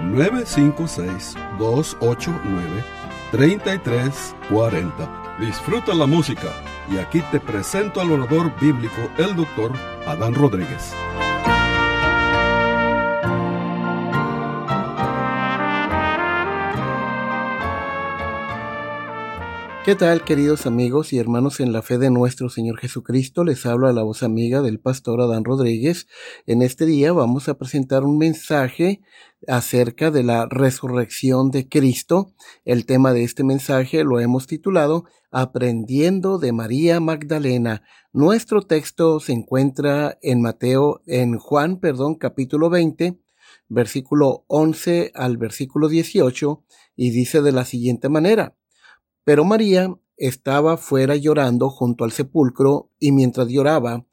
956-289-3340. Disfruta la música y aquí te presento al orador bíblico, el doctor Adán Rodríguez. ¿Qué tal queridos amigos y hermanos en la fe de nuestro Señor Jesucristo? Les habla la voz amiga del pastor Adán Rodríguez. En este día vamos a presentar un mensaje acerca de la resurrección de Cristo. El tema de este mensaje lo hemos titulado Aprendiendo de María Magdalena. Nuestro texto se encuentra en Mateo, en Juan, perdón, capítulo 20, versículo 11 al versículo 18, y dice de la siguiente manera. Pero María estaba fuera llorando junto al sepulcro y mientras lloraba,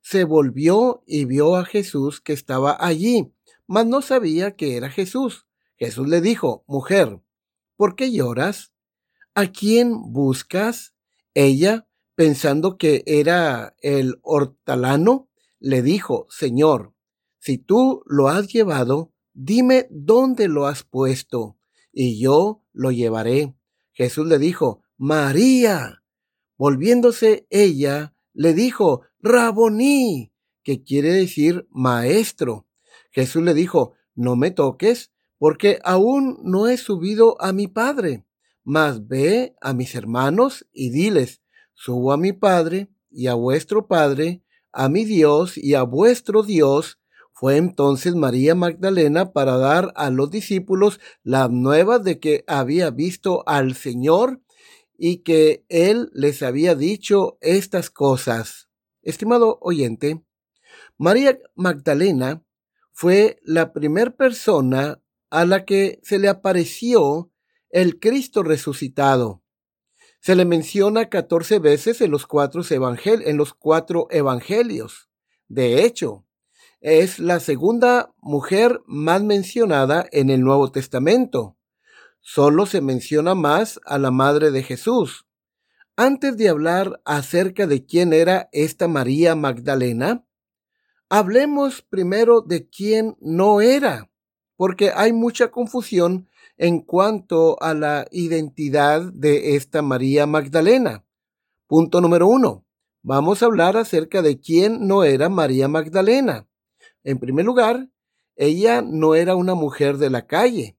se volvió y vio a Jesús que estaba allí, mas no sabía que era Jesús. Jesús le dijo, Mujer, ¿por qué lloras? ¿A quién buscas? Ella, pensando que era el hortalano, le dijo, Señor, si tú lo has llevado, dime dónde lo has puesto, y yo lo llevaré. Jesús le dijo, María. Volviéndose ella, le dijo, Raboní, que quiere decir maestro. Jesús le dijo, no me toques, porque aún no he subido a mi Padre, mas ve a mis hermanos y diles, subo a mi Padre y a vuestro Padre, a mi Dios y a vuestro Dios. Fue entonces María Magdalena para dar a los discípulos las nuevas de que había visto al Señor y que él les había dicho estas cosas. Estimado oyente, María Magdalena fue la primera persona a la que se le apareció el Cristo resucitado. Se le menciona 14 veces en los cuatro, en los cuatro evangelios. De hecho, es la segunda mujer más mencionada en el Nuevo Testamento solo se menciona más a la madre de Jesús. Antes de hablar acerca de quién era esta María Magdalena, hablemos primero de quién no era, porque hay mucha confusión en cuanto a la identidad de esta María Magdalena. Punto número uno. Vamos a hablar acerca de quién no era María Magdalena. En primer lugar, ella no era una mujer de la calle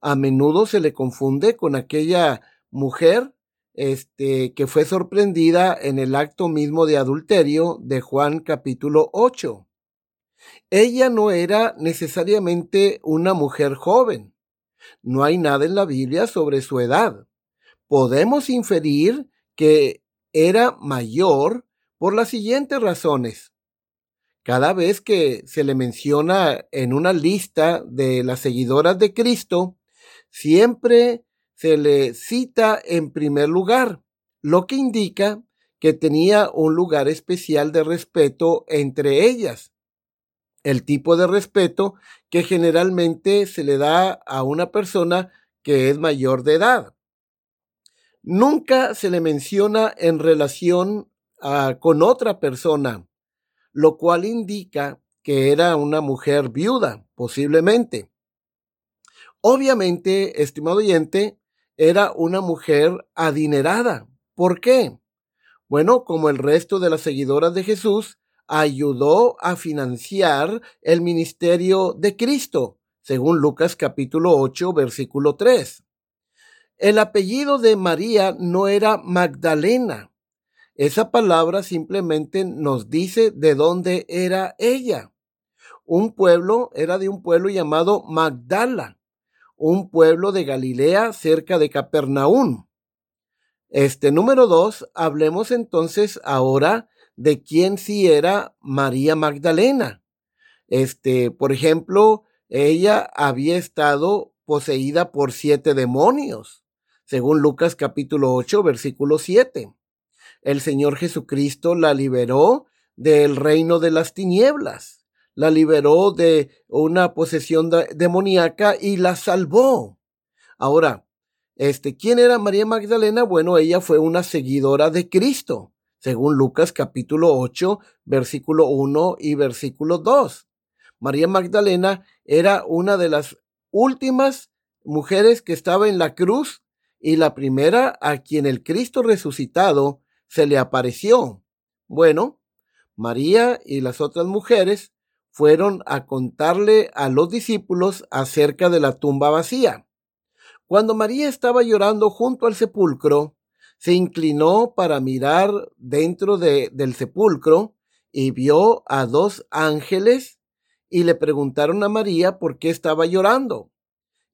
a menudo se le confunde con aquella mujer este, que fue sorprendida en el acto mismo de adulterio de Juan capítulo 8. Ella no era necesariamente una mujer joven. No hay nada en la Biblia sobre su edad. Podemos inferir que era mayor por las siguientes razones. Cada vez que se le menciona en una lista de las seguidoras de Cristo, siempre se le cita en primer lugar, lo que indica que tenía un lugar especial de respeto entre ellas. El tipo de respeto que generalmente se le da a una persona que es mayor de edad. Nunca se le menciona en relación ah, con otra persona, lo cual indica que era una mujer viuda, posiblemente. Obviamente, estimado oyente, era una mujer adinerada. ¿Por qué? Bueno, como el resto de las seguidoras de Jesús, ayudó a financiar el ministerio de Cristo, según Lucas capítulo 8, versículo 3. El apellido de María no era Magdalena. Esa palabra simplemente nos dice de dónde era ella. Un pueblo era de un pueblo llamado Magdala, un pueblo de Galilea cerca de Capernaum. Este número dos, hablemos entonces ahora de quién sí era María Magdalena. Este, por ejemplo, ella había estado poseída por siete demonios, según Lucas capítulo 8, versículo 7. El Señor Jesucristo la liberó del reino de las tinieblas, la liberó de una posesión demoníaca y la salvó. Ahora, este, ¿quién era María Magdalena? Bueno, ella fue una seguidora de Cristo, según Lucas capítulo 8, versículo 1 y versículo 2. María Magdalena era una de las últimas mujeres que estaba en la cruz y la primera a quien el Cristo resucitado se le apareció. Bueno, María y las otras mujeres fueron a contarle a los discípulos acerca de la tumba vacía. Cuando María estaba llorando junto al sepulcro, se inclinó para mirar dentro de, del sepulcro y vio a dos ángeles y le preguntaron a María por qué estaba llorando.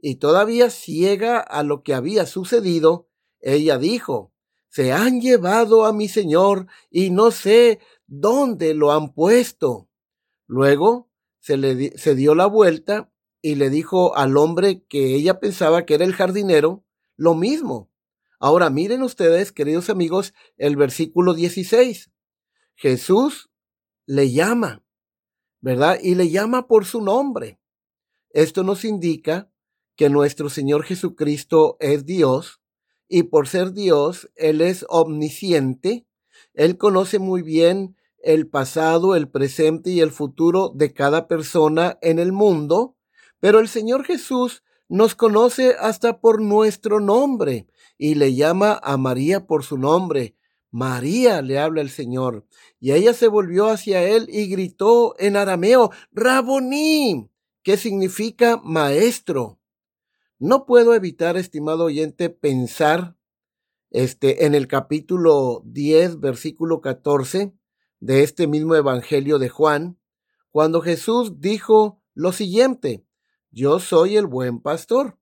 Y todavía ciega a lo que había sucedido, ella dijo, se han llevado a mi Señor y no sé dónde lo han puesto. Luego se le se dio la vuelta y le dijo al hombre que ella pensaba que era el jardinero lo mismo. Ahora miren ustedes, queridos amigos, el versículo 16. Jesús le llama, ¿verdad? Y le llama por su nombre. Esto nos indica que nuestro Señor Jesucristo es Dios y por ser Dios, Él es omnisciente, Él conoce muy bien el pasado, el presente y el futuro de cada persona en el mundo pero el Señor Jesús nos conoce hasta por nuestro nombre y le llama a María por su nombre. María le habla el Señor. Y ella se volvió hacia él y gritó en arameo, Raboní, que significa maestro. No puedo evitar, estimado oyente, pensar este, en el capítulo 10, versículo 14 de este mismo Evangelio de Juan, cuando Jesús dijo lo siguiente, yo soy el buen pastor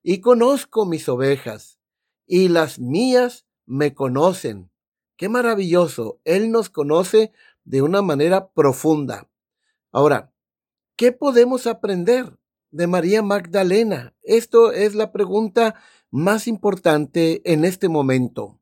y conozco mis ovejas y las mías me conocen. Qué maravilloso. Él nos conoce de una manera profunda. Ahora, ¿qué podemos aprender de María Magdalena? Esto es la pregunta más importante en este momento.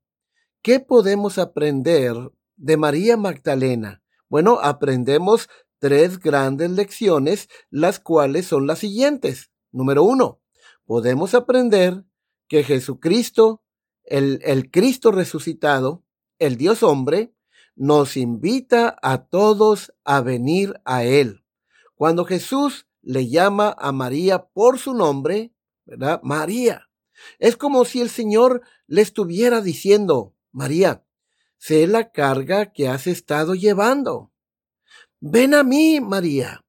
¿Qué podemos aprender de María Magdalena? Bueno, aprendemos tres grandes lecciones, las cuales son las siguientes. Número uno, podemos aprender que Jesucristo, el, el Cristo resucitado, el Dios hombre, nos invita a todos a venir a Él. Cuando Jesús le llama a María por su nombre, ¿verdad? María. Es como si el Señor le estuviera diciendo, María, sé la carga que has estado llevando. Ven a mí, María.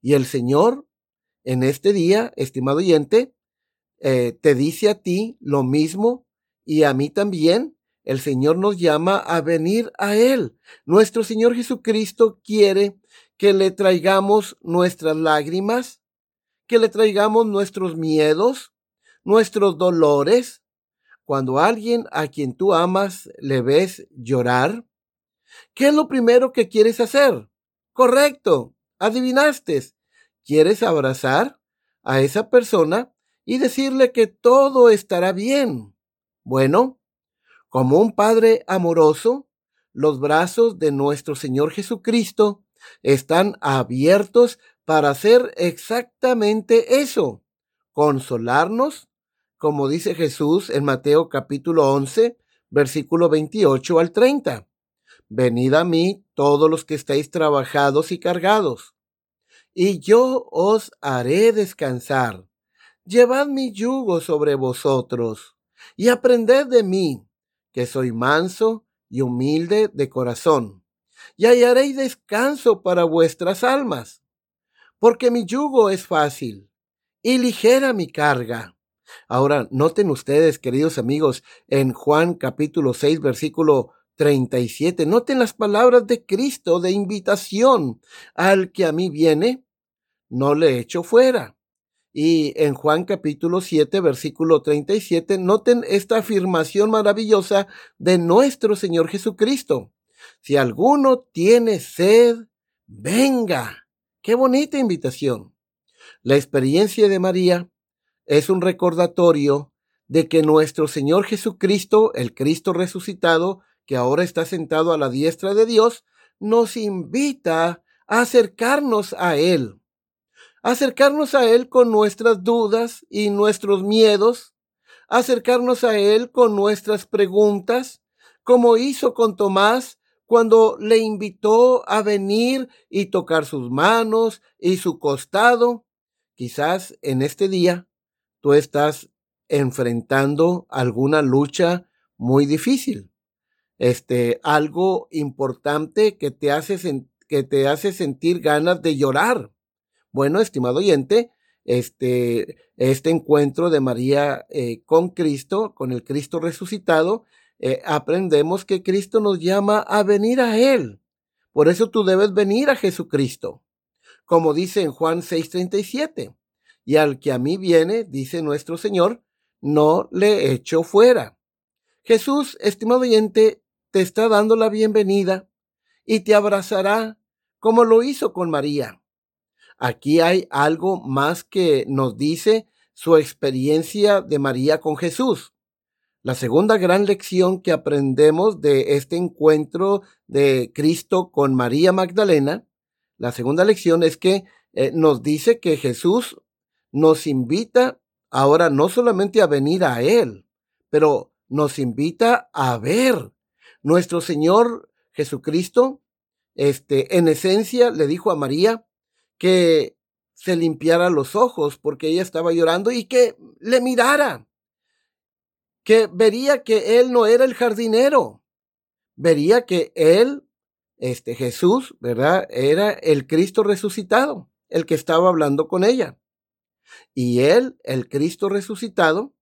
Y el Señor, en este día, estimado oyente, eh, te dice a ti lo mismo y a mí también. El Señor nos llama a venir a Él. Nuestro Señor Jesucristo quiere que le traigamos nuestras lágrimas, que le traigamos nuestros miedos, nuestros dolores. Cuando alguien a quien tú amas le ves llorar, ¿qué es lo primero que quieres hacer? Correcto, adivinaste. ¿Quieres abrazar a esa persona y decirle que todo estará bien? Bueno, como un Padre amoroso, los brazos de nuestro Señor Jesucristo están abiertos para hacer exactamente eso, consolarnos, como dice Jesús en Mateo capítulo 11, versículo 28 al 30. Venid a mí todos los que estáis trabajados y cargados, y yo os haré descansar. Llevad mi yugo sobre vosotros, y aprended de mí, que soy manso y humilde de corazón, y hallaréis descanso para vuestras almas, porque mi yugo es fácil y ligera mi carga. Ahora, noten ustedes, queridos amigos, en Juan capítulo 6, versículo 37, noten las palabras de Cristo de invitación. Al que a mí viene, no le echo fuera. Y en Juan capítulo 7, versículo 37, noten esta afirmación maravillosa de nuestro Señor Jesucristo. Si alguno tiene sed, venga. Qué bonita invitación. La experiencia de María es un recordatorio de que nuestro Señor Jesucristo, el Cristo resucitado, que ahora está sentado a la diestra de Dios, nos invita a acercarnos a Él. Acercarnos a Él con nuestras dudas y nuestros miedos, acercarnos a Él con nuestras preguntas, como hizo con Tomás cuando le invitó a venir y tocar sus manos y su costado. Quizás en este día tú estás enfrentando alguna lucha muy difícil. Este, algo importante que te hace, que te hace sentir ganas de llorar. Bueno, estimado oyente, este, este encuentro de María eh, con Cristo, con el Cristo resucitado, eh, aprendemos que Cristo nos llama a venir a Él. Por eso tú debes venir a Jesucristo. Como dice en Juan 6:37, y al que a mí viene, dice nuestro Señor, no le echo fuera. Jesús, estimado oyente, te está dando la bienvenida y te abrazará como lo hizo con María. Aquí hay algo más que nos dice su experiencia de María con Jesús. La segunda gran lección que aprendemos de este encuentro de Cristo con María Magdalena, la segunda lección es que eh, nos dice que Jesús nos invita ahora no solamente a venir a Él, pero nos invita a ver. Nuestro Señor Jesucristo, este, en esencia le dijo a María que se limpiara los ojos porque ella estaba llorando y que le mirara que vería que él no era el jardinero, vería que él, este Jesús, ¿verdad? Era el Cristo resucitado, el que estaba hablando con ella. Y él, el Cristo resucitado,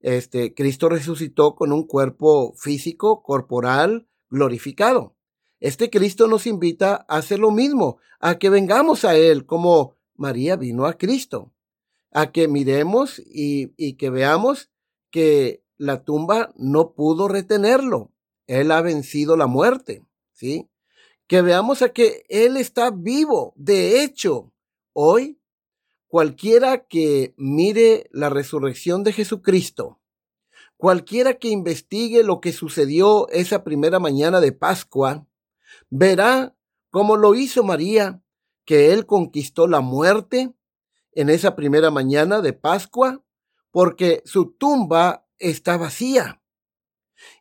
este Cristo resucitó con un cuerpo físico, corporal, glorificado. Este Cristo nos invita a hacer lo mismo, a que vengamos a Él como María vino a Cristo, a que miremos y, y que veamos que la tumba no pudo retenerlo. Él ha vencido la muerte, ¿sí? Que veamos a que Él está vivo. De hecho, hoy, cualquiera que mire la resurrección de Jesucristo, cualquiera que investigue lo que sucedió esa primera mañana de Pascua, verá como lo hizo María, que Él conquistó la muerte en esa primera mañana de Pascua, porque su tumba está vacía.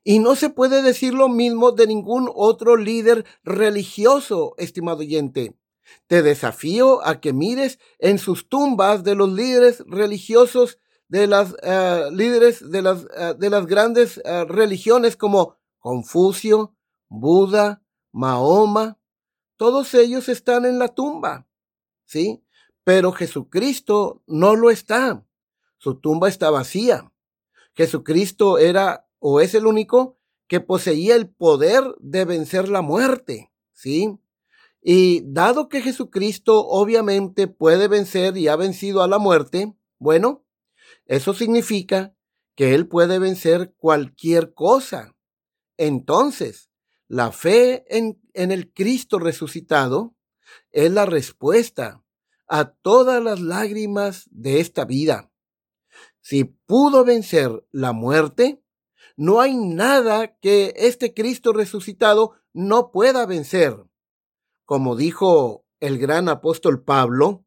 Y no se puede decir lo mismo de ningún otro líder religioso, estimado oyente. Te desafío a que mires en sus tumbas de los líderes religiosos, de las uh, líderes de las, uh, de las grandes uh, religiones como Confucio, Buda, Mahoma. Todos ellos están en la tumba, ¿sí? Pero Jesucristo no lo está. Su tumba está vacía. Jesucristo era o es el único que poseía el poder de vencer la muerte, ¿sí? Y dado que Jesucristo obviamente puede vencer y ha vencido a la muerte, bueno, eso significa que Él puede vencer cualquier cosa. Entonces, la fe en, en el Cristo resucitado es la respuesta a todas las lágrimas de esta vida. Si pudo vencer la muerte, no hay nada que este Cristo resucitado no pueda vencer. Como dijo el gran apóstol Pablo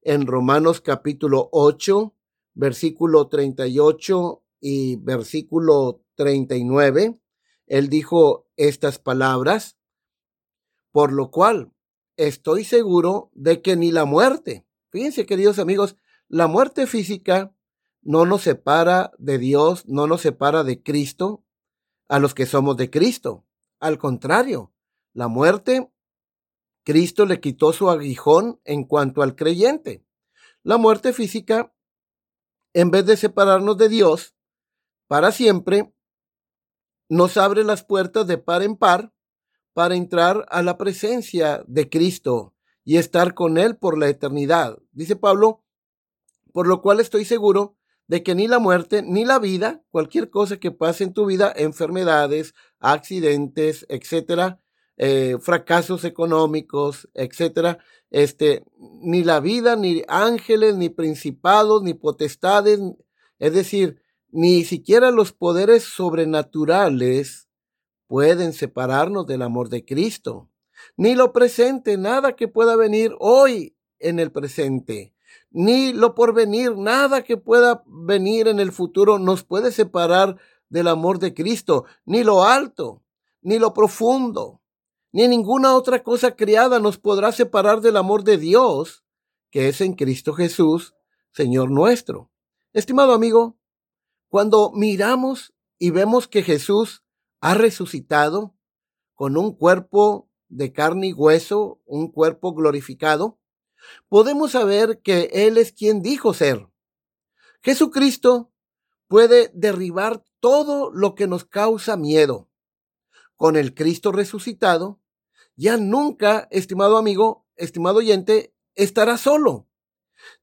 en Romanos capítulo 8, versículo 38 y versículo 39, él dijo estas palabras, por lo cual estoy seguro de que ni la muerte, fíjense queridos amigos, la muerte física no nos separa de Dios, no nos separa de Cristo a los que somos de Cristo. Al contrario, la muerte, Cristo le quitó su aguijón en cuanto al creyente. La muerte física en vez de separarnos de Dios para siempre, nos abre las puertas de par en par para entrar a la presencia de Cristo y estar con Él por la eternidad. Dice Pablo, por lo cual estoy seguro de que ni la muerte ni la vida, cualquier cosa que pase en tu vida, enfermedades, accidentes, etcétera, eh, fracasos económicos, etcétera, este, ni la vida, ni ángeles, ni principados, ni potestades, es decir, ni siquiera los poderes sobrenaturales pueden separarnos del amor de Cristo, ni lo presente, nada que pueda venir hoy en el presente, ni lo por venir, nada que pueda venir en el futuro nos puede separar del amor de Cristo, ni lo alto, ni lo profundo, ni ninguna otra cosa creada nos podrá separar del amor de Dios, que es en Cristo Jesús, Señor nuestro. Estimado amigo, cuando miramos y vemos que Jesús ha resucitado con un cuerpo de carne y hueso, un cuerpo glorificado, podemos saber que Él es quien dijo ser. Jesucristo puede derribar todo lo que nos causa miedo. Con el Cristo resucitado, ya nunca, estimado amigo, estimado oyente, estarás solo.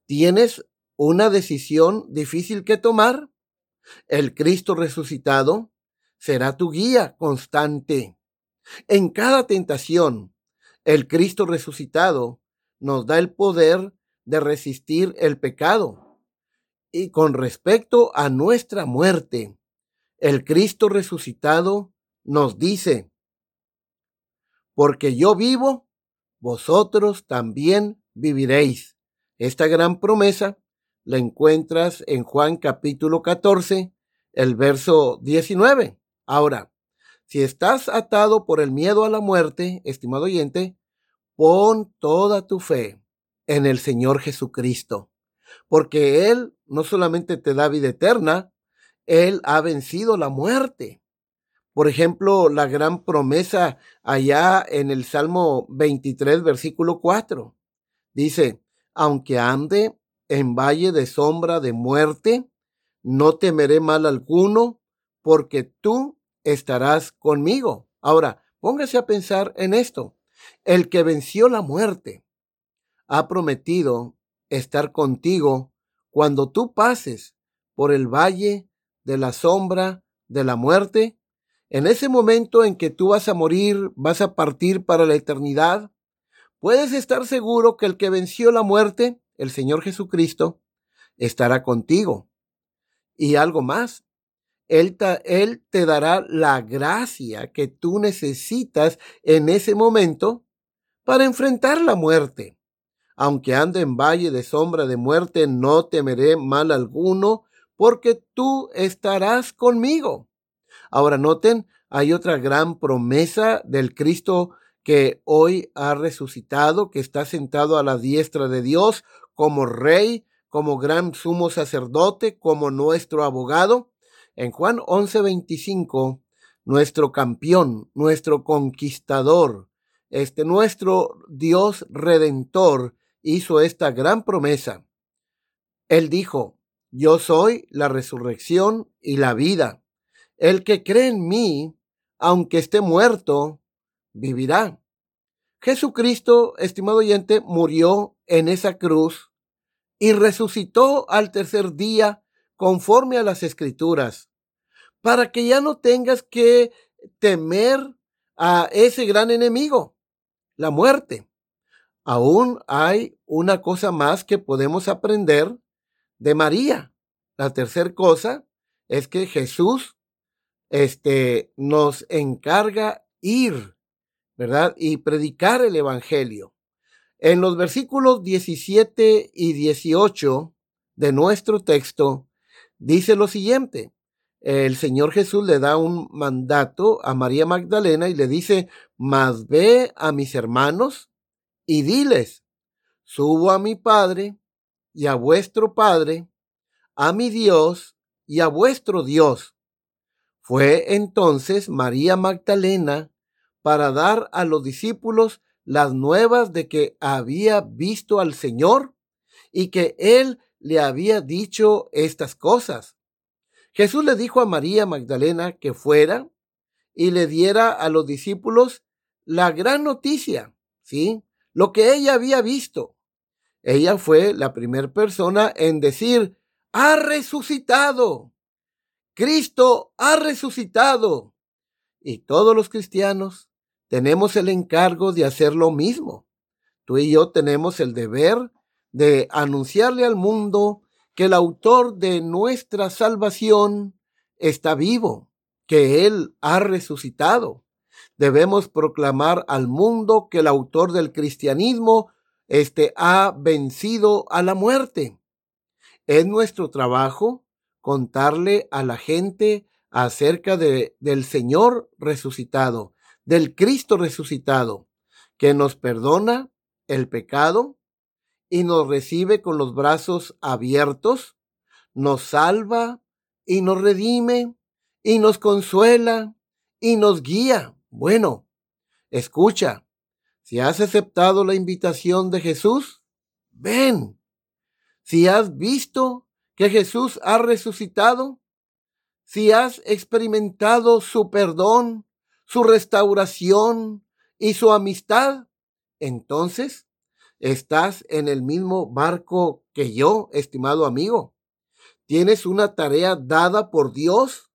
Tienes una decisión difícil que tomar el Cristo resucitado será tu guía constante. En cada tentación, el Cristo resucitado nos da el poder de resistir el pecado. Y con respecto a nuestra muerte, el Cristo resucitado nos dice, porque yo vivo, vosotros también viviréis. Esta gran promesa la encuentras en Juan capítulo 14, el verso 19. Ahora, si estás atado por el miedo a la muerte, estimado oyente, pon toda tu fe en el Señor Jesucristo, porque Él no solamente te da vida eterna, Él ha vencido la muerte. Por ejemplo, la gran promesa allá en el Salmo 23, versículo 4. Dice, aunque ande en valle de sombra de muerte, no temeré mal alguno, porque tú estarás conmigo. Ahora, póngase a pensar en esto. El que venció la muerte ha prometido estar contigo cuando tú pases por el valle de la sombra de la muerte. En ese momento en que tú vas a morir, vas a partir para la eternidad, puedes estar seguro que el que venció la muerte el Señor Jesucristo estará contigo. Y algo más, él, te dará la gracia que tú necesitas en ese momento para enfrentar la muerte. Aunque ande en valle de sombra de muerte, no temeré mal alguno, porque tú estarás conmigo. Ahora noten, hay otra gran promesa del Cristo que hoy ha resucitado, que está sentado a la diestra de Dios, como rey, como gran sumo sacerdote, como nuestro abogado. En Juan 11:25, nuestro campeón, nuestro conquistador, este nuestro Dios redentor hizo esta gran promesa. Él dijo, yo soy la resurrección y la vida. El que cree en mí, aunque esté muerto, vivirá. Jesucristo, estimado oyente, murió en esa cruz y resucitó al tercer día conforme a las escrituras, para que ya no tengas que temer a ese gran enemigo, la muerte. Aún hay una cosa más que podemos aprender de María. La tercera cosa es que Jesús este, nos encarga ir, ¿verdad? Y predicar el Evangelio. En los versículos 17 y 18 de nuestro texto dice lo siguiente. El Señor Jesús le da un mandato a María Magdalena y le dice, mas ve a mis hermanos y diles, subo a mi Padre y a vuestro Padre, a mi Dios y a vuestro Dios. Fue entonces María Magdalena para dar a los discípulos las nuevas de que había visto al Señor y que Él le había dicho estas cosas. Jesús le dijo a María Magdalena que fuera y le diera a los discípulos la gran noticia, ¿sí? Lo que ella había visto. Ella fue la primera persona en decir, ha resucitado. Cristo ha resucitado. Y todos los cristianos tenemos el encargo de hacer lo mismo. Tú y yo tenemos el deber de anunciarle al mundo que el autor de nuestra salvación está vivo, que Él ha resucitado. Debemos proclamar al mundo que el autor del cristianismo este, ha vencido a la muerte. Es nuestro trabajo contarle a la gente acerca de, del Señor resucitado, del Cristo resucitado, que nos perdona el pecado y nos recibe con los brazos abiertos, nos salva y nos redime y nos consuela y nos guía. Bueno, escucha, si has aceptado la invitación de Jesús, ven. Si has visto que Jesús ha resucitado, si has experimentado su perdón, su restauración y su amistad, entonces estás en el mismo barco que yo, estimado amigo. Tienes una tarea dada por Dios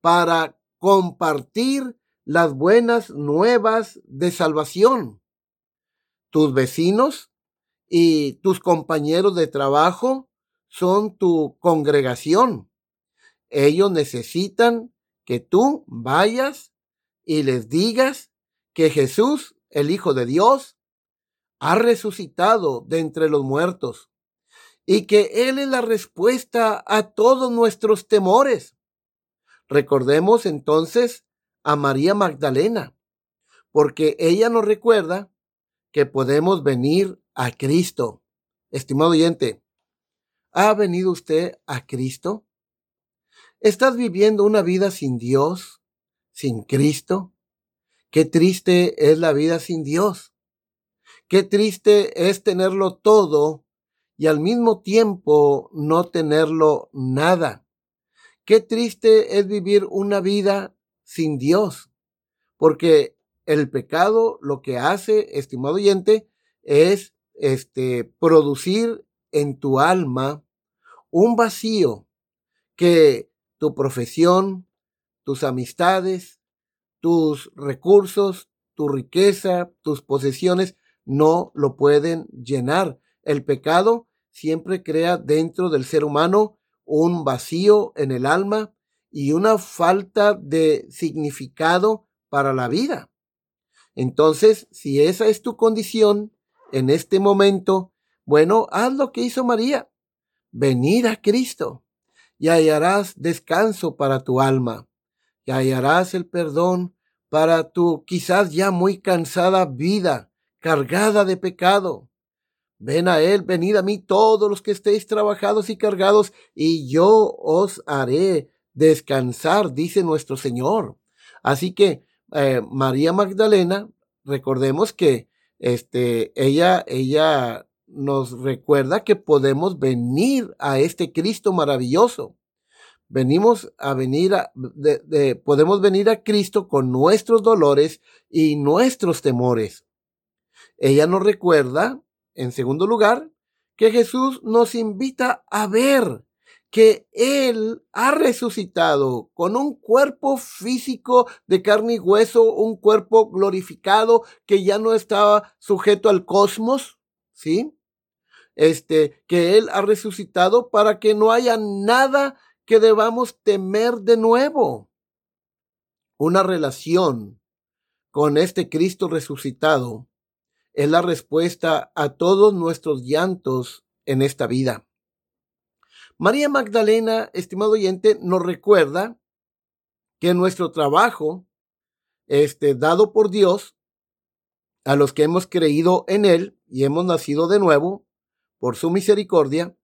para compartir las buenas nuevas de salvación. Tus vecinos y tus compañeros de trabajo son tu congregación. Ellos necesitan que tú vayas y les digas que Jesús, el Hijo de Dios, ha resucitado de entre los muertos y que Él es la respuesta a todos nuestros temores. Recordemos entonces a María Magdalena, porque ella nos recuerda que podemos venir a Cristo. Estimado oyente, ¿ha venido usted a Cristo? ¿Estás viviendo una vida sin Dios, sin Cristo? Qué triste es la vida sin Dios. Qué triste es tenerlo todo y al mismo tiempo no tenerlo nada. Qué triste es vivir una vida sin Dios, porque el pecado lo que hace, estimado oyente, es este producir en tu alma un vacío que tu profesión, tus amistades, tus recursos, tu riqueza, tus posesiones no lo pueden llenar. El pecado siempre crea dentro del ser humano un vacío en el alma y una falta de significado para la vida. Entonces, si esa es tu condición en este momento, bueno, haz lo que hizo María. Venir a Cristo y hallarás descanso para tu alma, y hallarás el perdón para tu quizás ya muy cansada vida, cargada de pecado. Ven a Él, venid a mí todos los que estéis trabajados y cargados, y yo os haré descansar, dice nuestro Señor. Así que eh, María Magdalena, recordemos que este, ella, ella nos recuerda que podemos venir a este Cristo maravilloso. Venimos a venir a, podemos venir a Cristo con nuestros dolores y nuestros temores. Ella nos recuerda, en segundo lugar, que Jesús nos invita a ver que Él ha resucitado con un cuerpo físico de carne y hueso, un cuerpo glorificado que ya no estaba sujeto al cosmos, ¿sí? Este, que Él ha resucitado para que no haya nada que debamos temer de nuevo. Una relación con este Cristo resucitado es la respuesta a todos nuestros llantos en esta vida. María Magdalena, estimado oyente, nos recuerda que nuestro trabajo, este, dado por Dios, a los que hemos creído en Él y hemos nacido de nuevo, por su misericordia,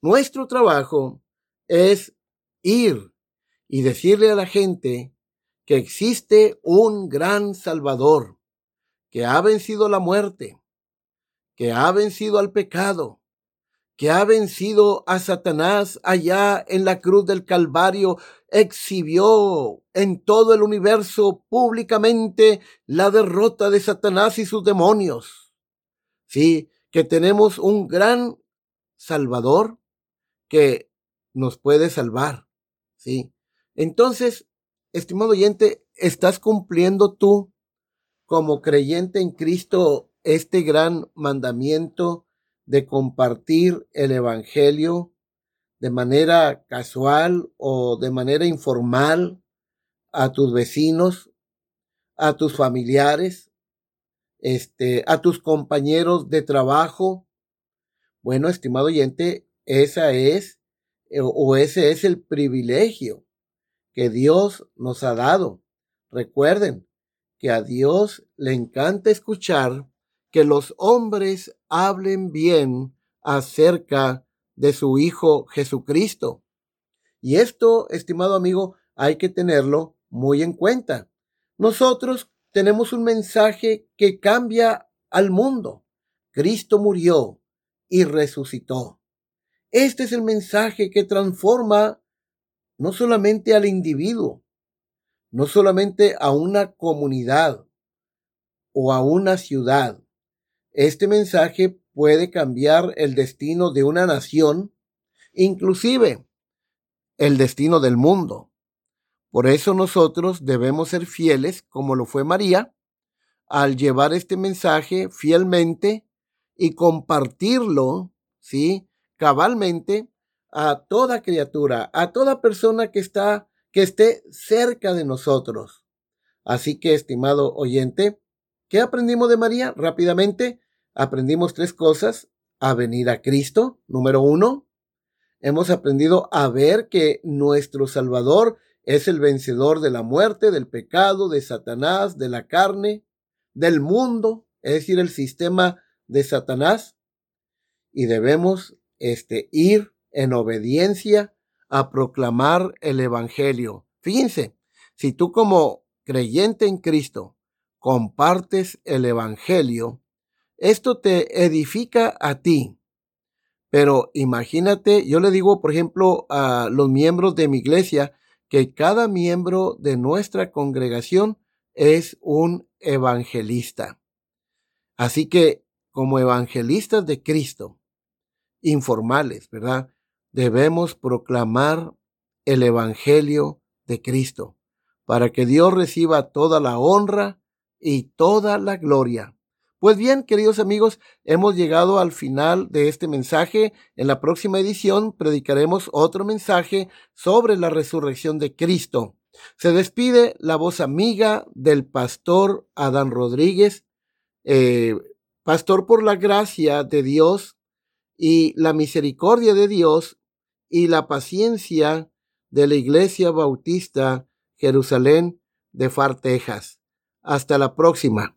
nuestro trabajo es ir y decirle a la gente que existe un gran Salvador, que ha vencido la muerte, que ha vencido al pecado, que ha vencido a Satanás allá en la cruz del Calvario, exhibió en todo el universo públicamente la derrota de Satanás y sus demonios. Sí, que tenemos un gran Salvador que nos puede salvar. Sí. Entonces, estimado oyente, ¿estás cumpliendo tú como creyente en Cristo este gran mandamiento de compartir el Evangelio de manera casual o de manera informal a tus vecinos, a tus familiares, este, a tus compañeros de trabajo. Bueno, estimado oyente, esa es eh, o ese es el privilegio que Dios nos ha dado. Recuerden que a Dios le encanta escuchar que los hombres hablen bien acerca de su Hijo Jesucristo. Y esto, estimado amigo, hay que tenerlo muy en cuenta. Nosotros tenemos un mensaje que cambia al mundo. Cristo murió y resucitó. Este es el mensaje que transforma no solamente al individuo, no solamente a una comunidad o a una ciudad, este mensaje puede cambiar el destino de una nación, inclusive el destino del mundo. Por eso nosotros debemos ser fieles, como lo fue María, al llevar este mensaje fielmente y compartirlo, ¿sí? Cabalmente a toda criatura, a toda persona que está, que esté cerca de nosotros. Así que, estimado oyente, ¿Qué aprendimos de María? Rápidamente, aprendimos tres cosas. A venir a Cristo, número uno. Hemos aprendido a ver que nuestro Salvador es el vencedor de la muerte, del pecado, de Satanás, de la carne, del mundo, es decir, el sistema de Satanás. Y debemos este, ir en obediencia a proclamar el Evangelio. Fíjense, si tú como creyente en Cristo compartes el Evangelio, esto te edifica a ti. Pero imagínate, yo le digo, por ejemplo, a los miembros de mi iglesia, que cada miembro de nuestra congregación es un evangelista. Así que, como evangelistas de Cristo, informales, ¿verdad? Debemos proclamar el Evangelio de Cristo para que Dios reciba toda la honra y toda la gloria. Pues bien, queridos amigos, hemos llegado al final de este mensaje. En la próxima edición predicaremos otro mensaje sobre la resurrección de Cristo. Se despide la voz amiga del pastor Adán Rodríguez, eh, pastor por la gracia de Dios y la misericordia de Dios y la paciencia de la Iglesia Bautista Jerusalén de Far, Texas. Hasta la próxima.